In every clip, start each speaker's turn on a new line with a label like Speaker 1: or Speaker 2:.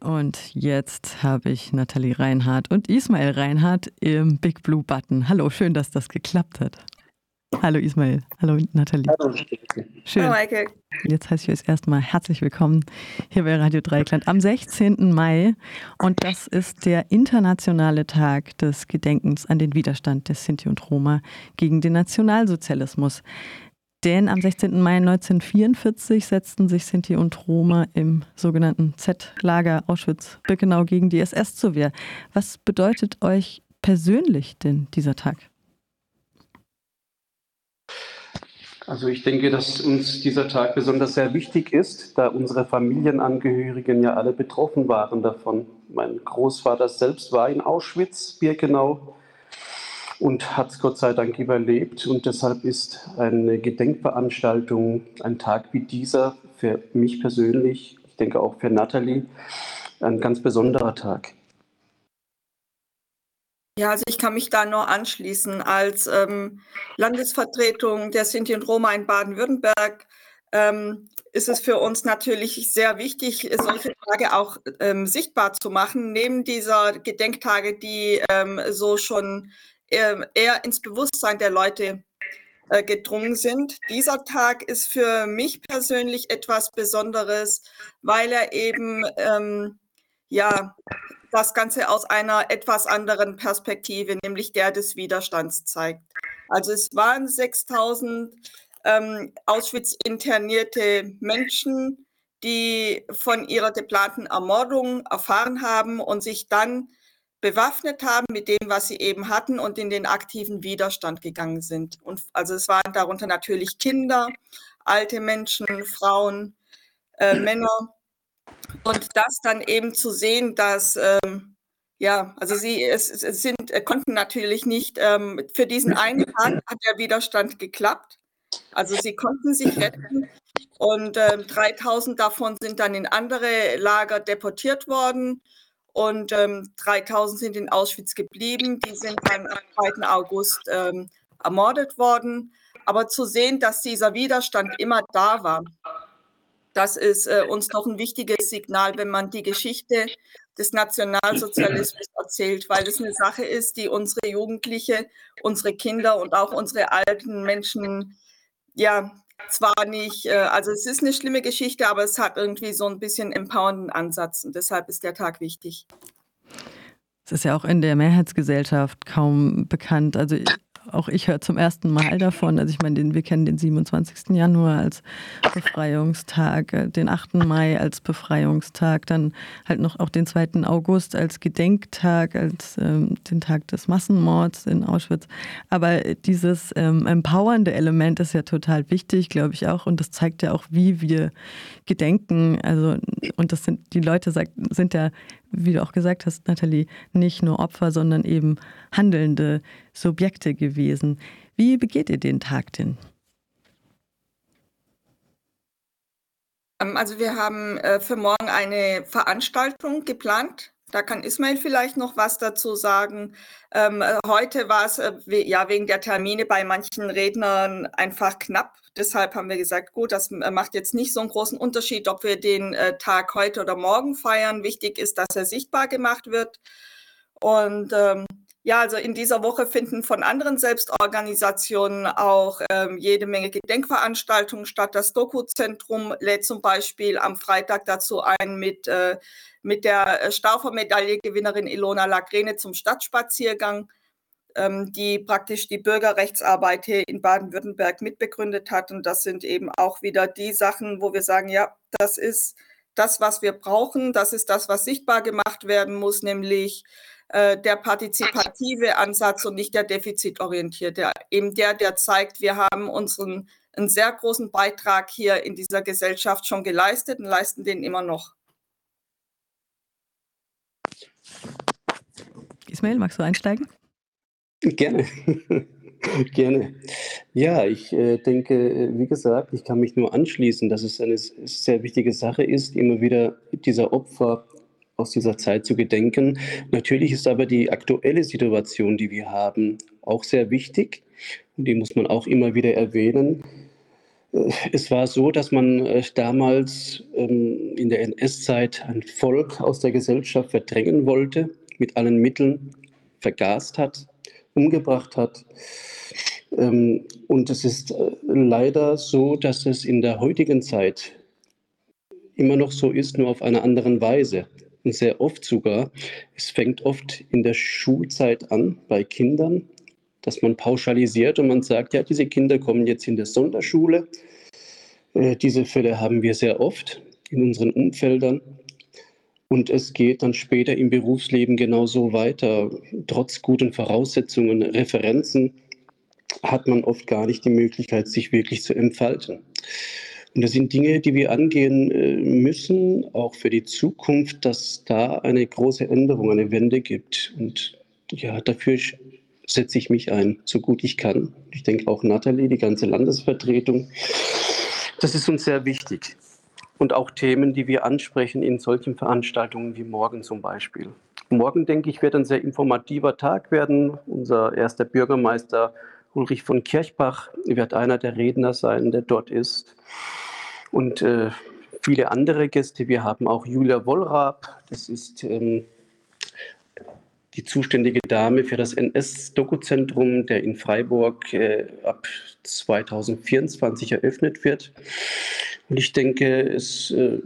Speaker 1: Und jetzt habe ich Nathalie Reinhardt und Ismail Reinhardt im Big Blue Button. Hallo, schön, dass das geklappt hat. Hallo Ismail, hallo Nathalie. Hallo. Schön. Hallo Michael. Jetzt heiße ich euch erstmal herzlich willkommen hier bei Radio Dreikland am 16. Mai. Und das ist der internationale Tag des Gedenkens an den Widerstand des Sinti und Roma gegen den Nationalsozialismus. Denn am 16. Mai 1944 setzten sich Sinti und Roma im sogenannten Z-Lager Auschwitz-Birkenau gegen die SS zur Wehr. Was bedeutet euch persönlich denn dieser Tag?
Speaker 2: Also ich denke, dass uns dieser Tag besonders sehr wichtig ist, da unsere Familienangehörigen ja alle betroffen waren davon. Mein Großvater selbst war in Auschwitz, Birkenau und hat es Gott sei Dank überlebt. Und deshalb ist eine Gedenkveranstaltung, ein Tag wie dieser für mich persönlich, ich denke auch für Nathalie, ein ganz besonderer Tag.
Speaker 3: Ja, also ich kann mich da nur anschließen. Als ähm, Landesvertretung der Sinti und Roma in Baden-Württemberg ähm, ist es für uns natürlich sehr wichtig, solche Tage auch ähm, sichtbar zu machen, neben dieser Gedenktage, die ähm, so schon eher ins Bewusstsein der Leute äh, gedrungen sind. Dieser Tag ist für mich persönlich etwas Besonderes, weil er eben ähm, ja das Ganze aus einer etwas anderen Perspektive, nämlich der des Widerstands zeigt. Also es waren 6000 ähm, Auschwitz internierte Menschen, die von ihrer geplanten Ermordung erfahren haben und sich dann bewaffnet haben mit dem, was sie eben hatten und in den aktiven Widerstand gegangen sind. Und also es waren darunter natürlich Kinder, alte Menschen, Frauen, äh, Männer. Und das dann eben zu sehen, dass ähm, ja, also sie es, es sind, äh, konnten natürlich nicht, ähm, für diesen einen Tag hat der Widerstand geklappt. Also sie konnten sich retten und äh, 3000 davon sind dann in andere Lager deportiert worden und ähm, 3000 sind in Auschwitz geblieben. Die sind am 2. August ähm, ermordet worden. Aber zu sehen, dass dieser Widerstand immer da war, das ist äh, uns doch ein wichtiges Signal, wenn man die Geschichte des Nationalsozialismus erzählt, weil es eine Sache ist, die unsere Jugendliche, unsere Kinder und auch unsere alten Menschen ja zwar nicht, äh, also es ist eine schlimme Geschichte, aber es hat irgendwie so ein bisschen empowernden Ansatz und deshalb ist der Tag wichtig.
Speaker 1: Es ist ja auch in der Mehrheitsgesellschaft kaum bekannt. Also auch ich höre zum ersten Mal davon. Also ich meine, wir kennen den 27. Januar als Befreiungstag, äh, den 8. Mai als Befreiungstag, dann halt noch auch den 2. August als Gedenktag, als ähm, den Tag des Massenmords in Auschwitz. Aber dieses ähm, empowernde Element ist ja total wichtig, glaube ich auch. Und das zeigt ja auch, wie wir gedenken. Also, und das sind, die Leute sind ja wie du auch gesagt hast, Nathalie, nicht nur Opfer, sondern eben handelnde Subjekte gewesen. Wie begeht ihr den Tag denn?
Speaker 3: Ähm, also wir haben äh, für morgen eine Veranstaltung geplant. Da kann Ismail vielleicht noch was dazu sagen. Ähm, äh, heute war es äh, ja wegen der Termine bei manchen Rednern einfach knapp. Deshalb haben wir gesagt, gut, das äh, macht jetzt nicht so einen großen Unterschied, ob wir den äh, Tag heute oder morgen feiern. Wichtig ist, dass er sichtbar gemacht wird. Und ähm, ja, also in dieser Woche finden von anderen Selbstorganisationen auch ähm, jede Menge Gedenkveranstaltungen statt. Das Doku-Zentrum lädt zum Beispiel am Freitag dazu ein, mit, äh, mit der äh, Staufer-Medaille-Gewinnerin Ilona Lagrene zum Stadtspaziergang ähm, die praktisch die Bürgerrechtsarbeit hier in Baden-Württemberg mitbegründet hat. Und das sind eben auch wieder die Sachen, wo wir sagen, ja, das ist das, was wir brauchen, das ist das, was sichtbar gemacht werden muss, nämlich äh, der partizipative Ansatz und nicht der defizitorientierte. Eben der, der zeigt, wir haben unseren einen sehr großen Beitrag hier in dieser Gesellschaft schon geleistet und leisten den immer noch.
Speaker 1: Ismail, magst du einsteigen?
Speaker 2: Gerne. Gerne. Ja, ich äh, denke, äh, wie gesagt, ich kann mich nur anschließen, dass es eine sehr wichtige Sache ist, immer wieder dieser Opfer aus dieser Zeit zu gedenken. Natürlich ist aber die aktuelle Situation, die wir haben, auch sehr wichtig. Und die muss man auch immer wieder erwähnen. Äh, es war so, dass man äh, damals ähm, in der NS-Zeit ein Volk aus der Gesellschaft verdrängen wollte, mit allen Mitteln vergast hat, umgebracht hat. Ähm, und es ist äh, leider so, dass es in der heutigen Zeit immer noch so ist, nur auf einer anderen Weise. Sehr oft sogar, es fängt oft in der Schulzeit an bei Kindern, dass man pauschalisiert und man sagt, ja, diese Kinder kommen jetzt in der Sonderschule. Äh, diese Fälle haben wir sehr oft in unseren Umfeldern. Und es geht dann später im Berufsleben genauso weiter. Trotz guten Voraussetzungen, Referenzen hat man oft gar nicht die Möglichkeit, sich wirklich zu entfalten. Und das sind Dinge, die wir angehen äh, müssen, auch für die Zukunft, dass da eine große Änderung, eine Wende gibt. Und ja, dafür setze ich mich ein, so gut ich kann. Ich denke auch Nathalie, die ganze Landesvertretung. Das ist uns sehr wichtig. Und auch Themen, die wir ansprechen in solchen Veranstaltungen wie morgen zum Beispiel. Morgen, denke ich, wird ein sehr informativer Tag werden. Unser erster Bürgermeister Ulrich von Kirchbach wird einer der Redner sein, der dort ist. Und äh, viele andere Gäste. Wir haben auch Julia Wollrab, das ist ähm, die zuständige Dame für das NS-Dokuzentrum, der in Freiburg äh, ab 2024 eröffnet wird. Und ich denke, es äh,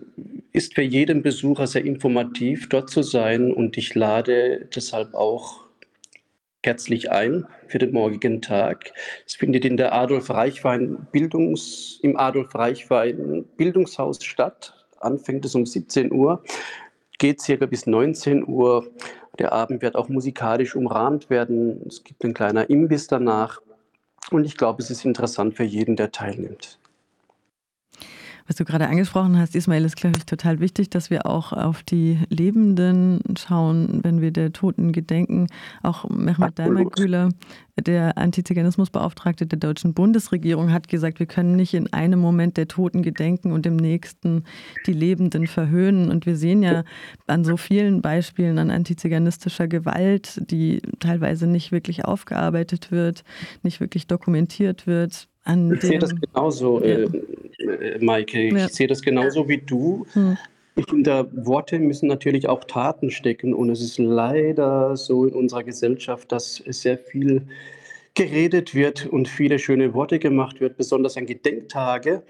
Speaker 2: ist für jeden Besucher sehr informativ, dort zu sein. Und ich lade deshalb auch herzlich ein für den morgigen Tag. Es findet in der Adolf Reichwein Bildungs, im Adolf Reichwein Bildungshaus statt. Anfängt es um 17 Uhr, geht circa bis 19 Uhr. Der Abend wird auch musikalisch umrahmt werden. Es gibt ein kleiner Imbiss danach. Und ich glaube, es ist interessant für jeden, der teilnimmt.
Speaker 1: Was du gerade angesprochen hast, Ismail, ist, glaube ich, total wichtig, dass wir auch auf die Lebenden schauen, wenn wir der Toten gedenken. Auch Mehmet Daimagüler, der Antiziganismusbeauftragte der deutschen Bundesregierung, hat gesagt, wir können nicht in einem Moment der Toten gedenken und im nächsten die Lebenden verhöhnen. Und wir sehen ja an so vielen Beispielen an antiziganistischer Gewalt, die teilweise nicht wirklich aufgearbeitet wird, nicht wirklich dokumentiert wird.
Speaker 2: ich sehe das genauso. Ja. Äh, Maike. Ich ja. sehe das genauso wie du. Hm. Ich finde, Worte müssen natürlich auch Taten stecken. Und es ist leider so in unserer Gesellschaft, dass sehr viel geredet wird und viele schöne Worte gemacht wird. Besonders an Gedenktage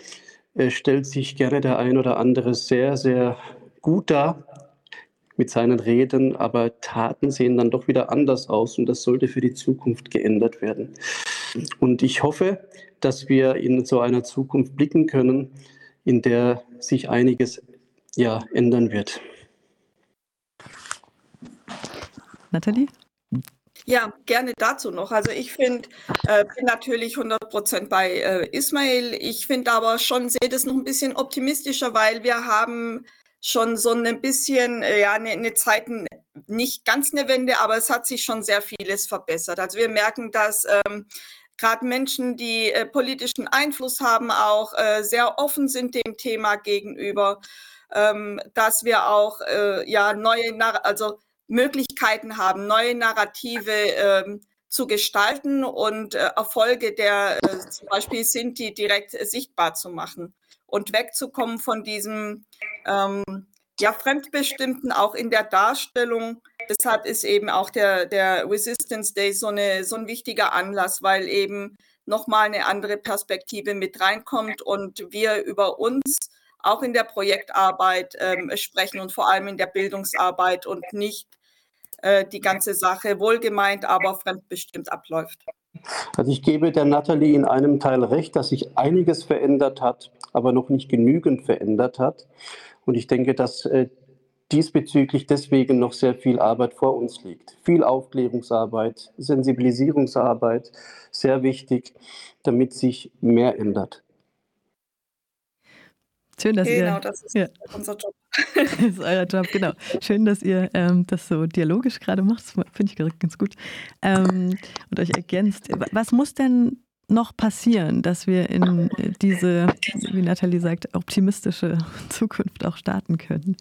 Speaker 2: äh, stellt sich gerne der ein oder andere sehr, sehr gut dar mit seinen Reden, aber Taten sehen dann doch wieder anders aus und das sollte für die Zukunft geändert werden. Und ich hoffe, dass wir in so einer Zukunft blicken können, in der sich einiges ja, ändern wird.
Speaker 1: Nathalie?
Speaker 3: Ja, gerne dazu noch. Also ich finde, äh, bin natürlich 100 Prozent bei äh, Ismail. Ich finde aber schon, sehe das noch ein bisschen optimistischer, weil wir haben schon so ein bisschen, äh, ja, eine, eine Zeit, nicht ganz eine Wende, aber es hat sich schon sehr vieles verbessert. Also wir merken, dass ähm, gerade Menschen, die äh, politischen Einfluss haben, auch äh, sehr offen sind dem Thema gegenüber, ähm, dass wir auch äh, ja neue, also Möglichkeiten haben, neue Narrative ähm, zu gestalten und äh, Erfolge der äh, zum Beispiel Sinti direkt sichtbar zu machen und wegzukommen von diesem ähm, ja, Fremdbestimmten auch in der Darstellung deshalb ist eben auch der, der Resistance Day so, eine, so ein wichtiger Anlass, weil eben nochmal eine andere Perspektive mit reinkommt und wir über uns auch in der Projektarbeit ähm, sprechen und vor allem in der Bildungsarbeit und nicht äh, die ganze Sache wohlgemeint, aber fremdbestimmt abläuft.
Speaker 2: Also ich gebe der Nathalie in einem Teil recht, dass sich einiges verändert hat, aber noch nicht genügend verändert hat. Und ich denke, dass äh, diesbezüglich deswegen noch sehr viel Arbeit vor uns liegt. Viel Aufklärungsarbeit, Sensibilisierungsarbeit, sehr wichtig, damit sich mehr ändert.
Speaker 1: Schön, dass genau, ihr, das ist ja. unser Job. das ist euer Job, genau. Schön, dass ihr ähm, das so dialogisch gerade macht. Das finde ich ganz gut. Ähm, und euch ergänzt. Was muss denn noch passieren, dass wir in diese, wie Nathalie sagt, optimistische Zukunft auch starten können?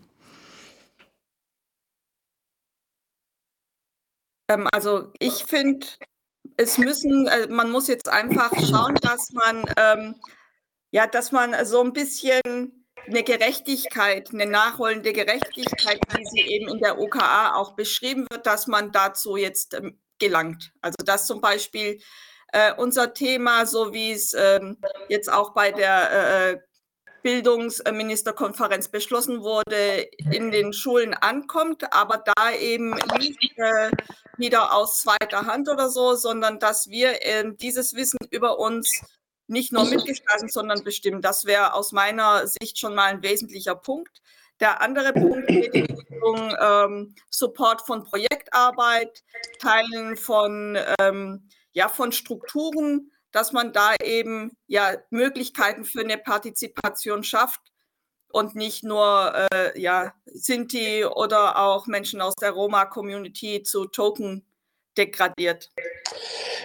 Speaker 3: Ähm, also ich finde, es müssen, äh, man muss jetzt einfach schauen, dass man ähm, ja, dass man so ein bisschen eine Gerechtigkeit, eine nachholende Gerechtigkeit, wie sie eben in der OKA auch beschrieben wird, dass man dazu jetzt ähm, gelangt. Also dass zum Beispiel äh, unser Thema, so wie es ähm, jetzt auch bei der äh, Bildungsministerkonferenz beschlossen wurde, in den Schulen ankommt, aber da eben nicht äh, wieder aus zweiter Hand oder so, sondern dass wir äh, dieses Wissen über uns nicht nur mitgestalten, sondern bestimmen. Das wäre aus meiner Sicht schon mal ein wesentlicher Punkt. Der andere Punkt geht in Richtung ähm, Support von Projektarbeit, Teilen von, ähm, ja, von Strukturen, dass man da eben ja, Möglichkeiten für eine Partizipation schafft und nicht nur äh, ja, Sinti oder auch Menschen aus der Roma-Community zu Token degradiert.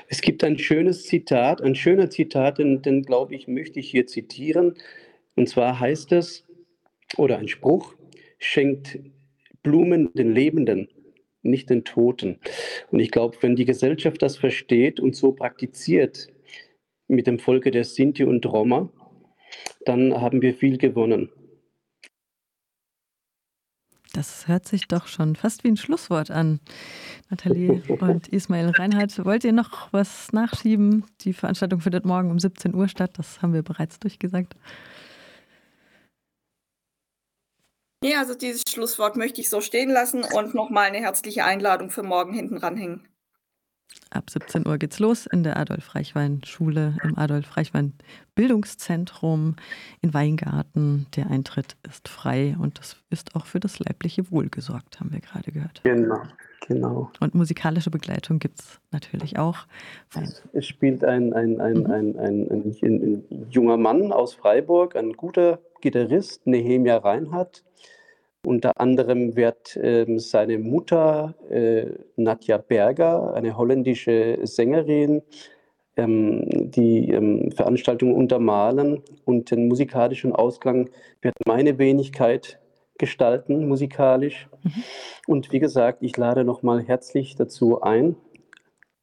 Speaker 2: Es gibt ein schönes Zitat, ein schöner Zitat, den, den glaube ich, möchte ich hier zitieren. Und zwar heißt es, oder ein Spruch, schenkt Blumen den Lebenden, nicht den Toten. Und ich glaube, wenn die Gesellschaft das versteht und so praktiziert mit dem Volke der Sinti und Roma, dann haben wir viel gewonnen.
Speaker 1: Das hört sich doch schon fast wie ein Schlusswort an. Nathalie und Ismail Reinhardt, wollt ihr noch was nachschieben? Die Veranstaltung findet morgen um 17 Uhr statt, das haben wir bereits durchgesagt.
Speaker 3: Ja, also dieses Schlusswort möchte ich so stehen lassen und nochmal eine herzliche Einladung für morgen hinten ranhängen.
Speaker 1: Ab 17 Uhr geht's los in der Adolf-Reichwein-Schule im Adolf-Reichwein-Bildungszentrum in Weingarten. Der Eintritt ist frei und das ist auch für das leibliche Wohl gesorgt, haben wir gerade gehört.
Speaker 2: Genau, genau.
Speaker 1: Und musikalische Begleitung gibt es natürlich auch.
Speaker 2: Es spielt ein, ein, ein, mhm. ein, ein, ein, ein, junger Mann aus Freiburg, ein guter Gitarrist, Nehemia Reinhardt unter anderem wird ähm, seine Mutter äh, Nadja Berger, eine holländische Sängerin, ähm, die ähm, Veranstaltung untermalen und den musikalischen Ausklang wird meine Wenigkeit gestalten, musikalisch. Mhm. Und wie gesagt, ich lade nochmal herzlich dazu ein.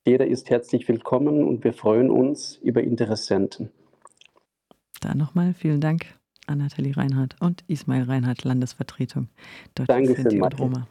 Speaker 2: Jeder ist herzlich willkommen und wir freuen uns über Interessenten.
Speaker 1: Da nochmal vielen Dank an Nathalie Reinhardt und Ismail Reinhardt, Landesvertretung Deutsche Sinti und Roma.